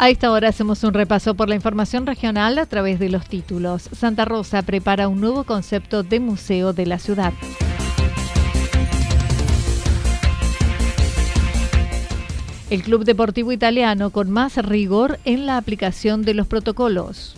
A esta hora hacemos un repaso por la información regional a través de los títulos. Santa Rosa prepara un nuevo concepto de museo de la ciudad. El Club Deportivo Italiano con más rigor en la aplicación de los protocolos.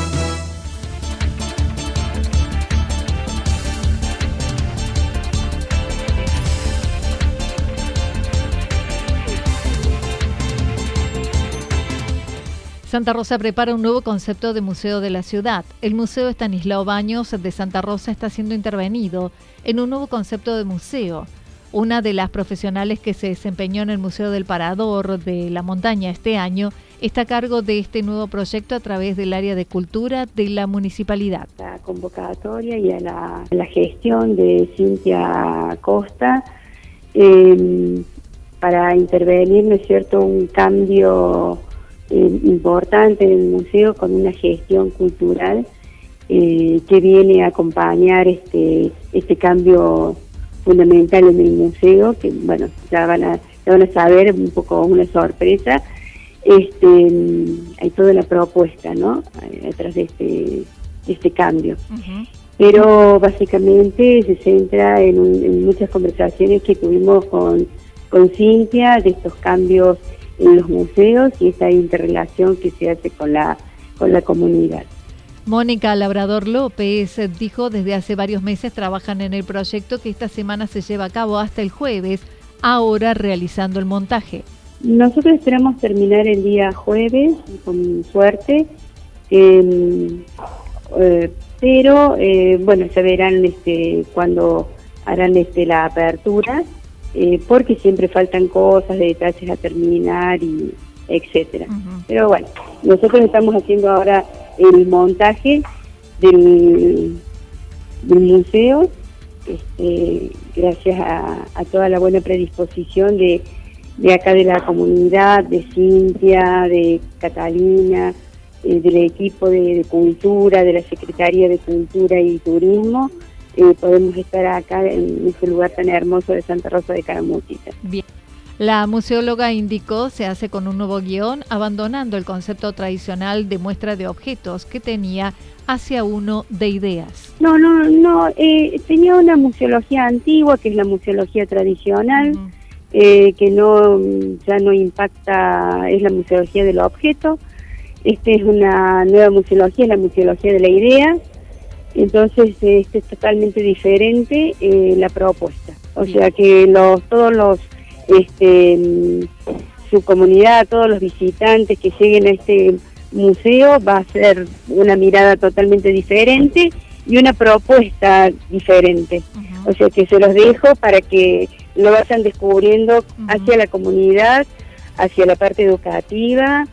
Santa Rosa prepara un nuevo concepto de museo de la ciudad. El Museo Estanislao Baños de Santa Rosa está siendo intervenido en un nuevo concepto de museo. Una de las profesionales que se desempeñó en el Museo del Parador de la Montaña este año está a cargo de este nuevo proyecto a través del área de cultura de la municipalidad. La convocatoria y a la, gestión de Cintia Costa eh, para intervenir, ¿no es cierto?, un cambio eh, importante en el museo con una gestión cultural eh, que viene a acompañar este, este cambio fundamental en el museo, que bueno, ya van a, van a saber un poco una sorpresa. Este, hay toda la propuesta, ¿no? Detrás de este, este cambio. Pero básicamente se centra en, en, muchas conversaciones que tuvimos con, con Cintia de estos cambios en los museos y esa interrelación que se hace con la, con la comunidad. Mónica Labrador López dijo desde hace varios meses trabajan en el proyecto que esta semana se lleva a cabo hasta el jueves, ahora realizando el montaje. Nosotros esperamos terminar el día jueves, con suerte, em, eh, pero eh, bueno, se verán este, cuando harán este, la apertura eh, porque siempre faltan cosas, detalles a terminar y etcétera. Pero bueno, nosotros estamos haciendo ahora el montaje del, museo, este, gracias a, toda la buena predisposición de, de acá de la comunidad, de Cintia, de Catalina, eh, del equipo de, cultura, de la Secretaría de Cultura y Turismo, eh, podemos estar acá en ese lugar tan hermoso de Santa Rosa de Caramuchita. Bien. La museóloga indicó se hace con un nuevo guion, abandonando el concepto tradicional de muestra de objetos que tenía hacia uno de ideas. No, no, no, eh, tenía una museología antigua, que es la museología tradicional, eh, que no ya no impacta, es la museología del objeto. Esta es una nueva museología, la museología de la idea, entonces este es totalmente diferente eh, la propuesta. O sea que los todos los este su comunidad, todos los visitantes que lleguen a este museo va a ser una mirada totalmente diferente y una propuesta diferente. O sea que se los dejo para que lo vayan descubriendo hacia la comunidad, hacia la parte educativa,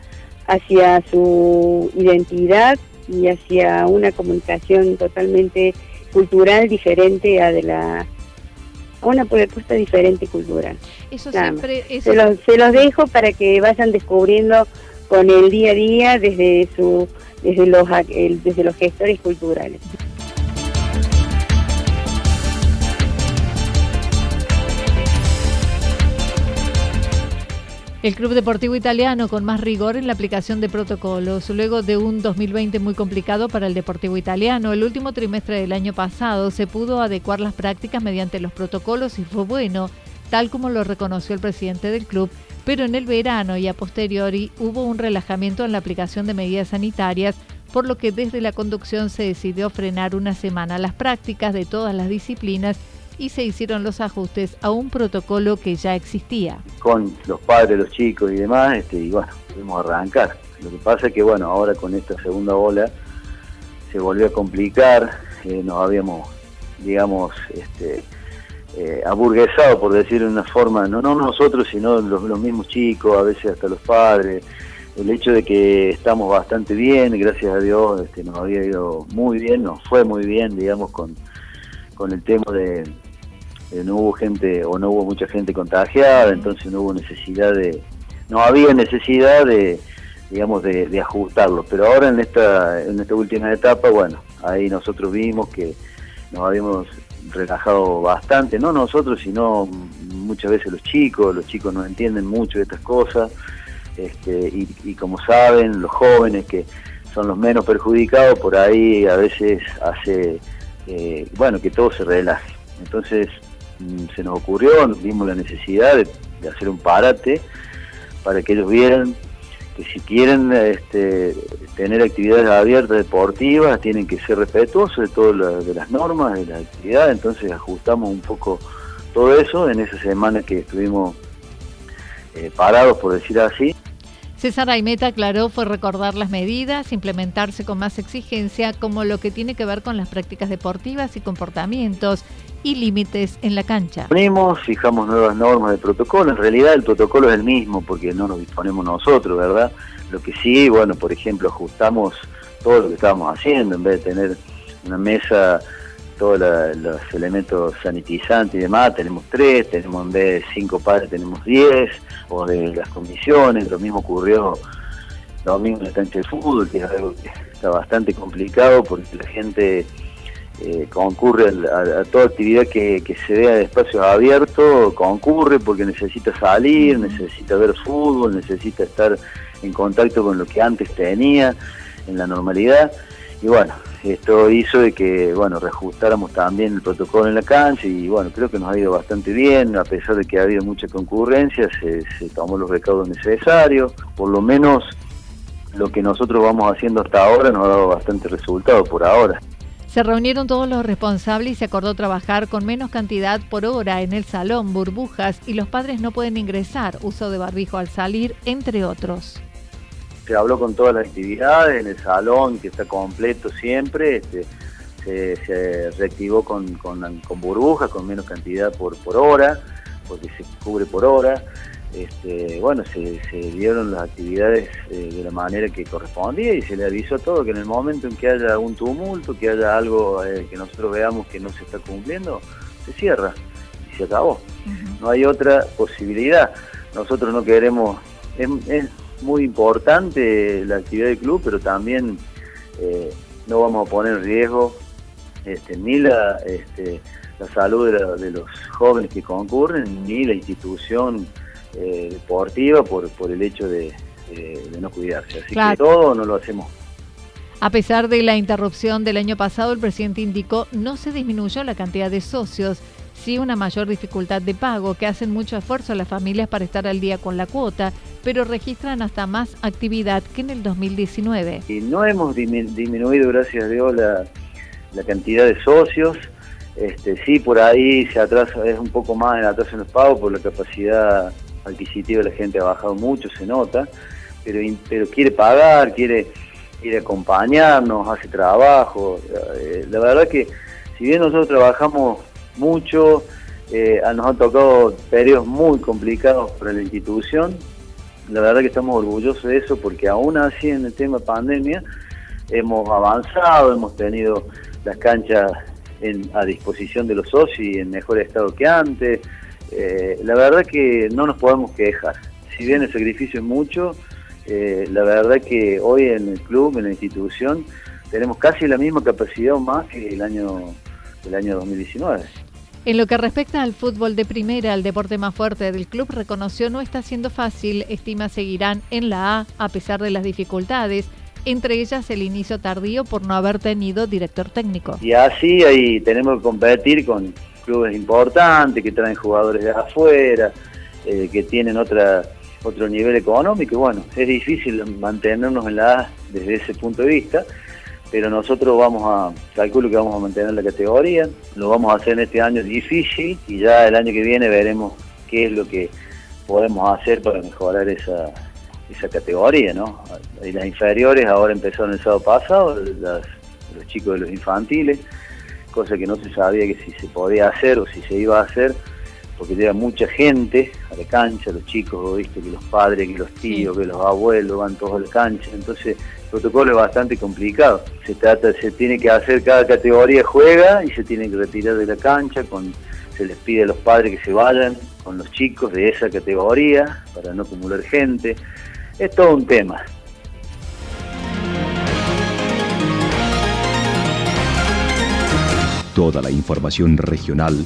hacia su identidad y hacia una comunicación totalmente cultural diferente a de la a una propuesta diferente cultural. Eso siempre, Se, los, se los dejo para que vayan descubriendo con el día a día desde su desde los desde los gestores culturales. El Club Deportivo Italiano con más rigor en la aplicación de protocolos. Luego de un 2020 muy complicado para el Deportivo Italiano, el último trimestre del año pasado se pudo adecuar las prácticas mediante los protocolos y fue bueno, tal como lo reconoció el presidente del club, pero en el verano y a posteriori hubo un relajamiento en la aplicación de medidas sanitarias, por lo que desde la conducción se decidió frenar una semana las prácticas de todas las disciplinas y se hicieron los ajustes a un protocolo que ya existía. Con los padres, los chicos y demás, este, y bueno, pudimos arrancar. Lo que pasa es que bueno, ahora con esta segunda ola se volvió a complicar, eh, nos habíamos, digamos, este, eh, aburguesado, por decir de una forma, no, no nosotros, sino los, los mismos chicos, a veces hasta los padres, el hecho de que estamos bastante bien, gracias a Dios este, nos había ido muy bien, nos fue muy bien, digamos, con, con el tema de, eh, no hubo gente o no hubo mucha gente contagiada, entonces no hubo necesidad de, no había necesidad de, digamos, de, ajustarlo. Pero ahora en esta, en esta última etapa, bueno, ahí nosotros vimos que nos habíamos relajado bastante, no nosotros, sino muchas veces los chicos, los chicos no entienden mucho de estas cosas, este, y, como saben, los jóvenes que son los menos perjudicados, por ahí a veces hace, eh, bueno, que todo se relaje. Entonces, se nos ocurrió, vimos la necesidad de, hacer un parate para que ellos vieran que si quieren este, tener actividades abiertas deportivas tienen que ser respetuosos de todas las normas, de las actividades, entonces ajustamos un poco todo eso en esa semana que estuvimos eh, parados, por decir así. César Aimeta aclaró fue recordar las medidas, implementarse con más exigencia como lo que tiene que ver con las prácticas deportivas y comportamientos y límites en la cancha. Ponemos, fijamos nuevas normas de protocolo, en realidad el protocolo es el mismo porque no nos disponemos nosotros, ¿verdad? Lo que sí, bueno, por ejemplo, ajustamos todo lo que estábamos haciendo, en vez de tener una mesa, todos los elementos sanitizantes y demás, tenemos tres, tenemos en vez de cinco padres, tenemos diez, o de las comisiones, lo mismo ocurrió domingo en la cancha de fútbol, que es algo que está bastante complicado porque la gente eh, concurre a, toda actividad que, se vea de espacios abiertos, concurre porque necesita salir, necesita ver fútbol, necesita estar en contacto con lo que antes tenía en la normalidad. Y bueno, esto hizo de que, bueno, reajustáramos también el protocolo en la cancha y bueno, creo que nos ha ido bastante bien, a pesar de que ha habido mucha concurrencia, se, tomó los recaudos necesarios, por lo menos lo que nosotros vamos haciendo hasta ahora nos ha dado bastante resultado por ahora. Se reunieron todos los responsables y se acordó trabajar con menos cantidad por hora en el salón, burbujas y los padres no pueden ingresar, uso de barbijo al salir, entre otros. Se habló con todas las actividades en el salón, que está completo siempre, este, se, reactivó con, burbujas, con menos cantidad por, por hora, porque se cubre por hora este, bueno, se, dieron las actividades eh, de la manera que correspondía y se le avisó a todo que en el momento en que haya un tumulto, que haya algo eh, que nosotros veamos que no se está cumpliendo, se cierra y se acabó. No hay otra posibilidad. Nosotros no queremos, es, muy importante la actividad del club, pero también eh, no vamos a poner en riesgo este, ni la, este, la salud de los jóvenes que concurren, ni la institución eh, deportiva por, por el hecho de, no cuidarse. Así que todo no lo hacemos. A pesar de la interrupción del año pasado, el presidente indicó no se disminuyó la cantidad de socios, sí una mayor dificultad de pago, que hacen mucho esfuerzo las familias para estar al día con la cuota, pero registran hasta más actividad que en el 2019. Y no hemos disminuido, gracias a Dios, la, la cantidad de socios. Este, sí, por ahí se atrasa, es un poco más el atraso en los pagos por la capacidad adquisitivo de la gente ha bajado mucho, se nota, pero, pero quiere pagar, quiere a acompañarnos, hace trabajo. Eh, la verdad que si bien nosotros trabajamos mucho, eh, nos han tocado periodos muy complicados para la institución, la verdad que estamos orgullosos de eso porque aún así en el tema pandemia hemos avanzado, hemos tenido las canchas a disposición de los socios y en mejor estado que antes. Eh, la verdad que no nos podemos quejar. Si bien el sacrificio es mucho, eh, la verdad que hoy en el club, en la institución, tenemos casi la misma capacidad o más que el año, el año 2019. En lo que respecta al fútbol de primera, el deporte más fuerte del club reconoció no está siendo fácil, estima seguirán en la A a pesar de las dificultades, entre ellas el inicio tardío por no haber tenido director técnico. Y así ahí tenemos que competir con clubes importantes que traen jugadores de afuera, eh, que tienen otra otro nivel económico. Y bueno, es difícil mantenernos en la A desde ese punto de vista, pero nosotros vamos a, calculo que vamos a mantener la categoría, lo vamos a hacer en este año difícil y ya el año que viene veremos qué es lo que podemos hacer para mejorar esa, esa categoría, ¿no? Y las inferiores ahora empezaron el sábado pasado, los chicos de los infantiles, cosa que no se sabía que si se podía hacer o si se iba a hacer, porque llega mucha gente a la cancha, los chicos, viste que los padres, que los tíos, que los abuelos van todos a la cancha, entonces el protocolo es bastante complicado. Se trata, se tiene que hacer cada categoría juega y se tiene que retirar de la cancha, con, se les pide a los padres que se vayan con los chicos de esa categoría para no acumular gente. Es todo un tema. Toda la información regional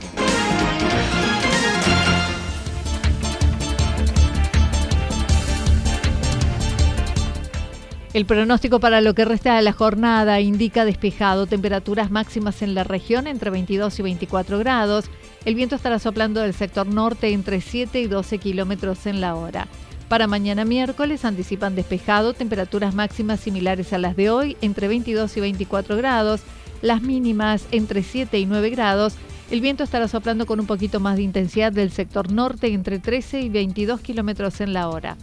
El pronóstico para lo que resta de la jornada indica despejado, temperaturas máximas en la región entre 22 y 24 grados. El viento estará soplando del sector norte entre 7 y 12 kilómetros en la hora. Para mañana miércoles anticipan despejado, temperaturas máximas similares a las de hoy, entre 22 y 24 grados, las mínimas entre 7 y 9 grados. El viento estará soplando con un poquito más de intensidad del sector norte entre 13 y 22 kilómetros en la hora.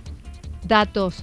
Datos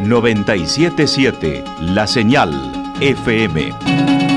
977 La Señal FM.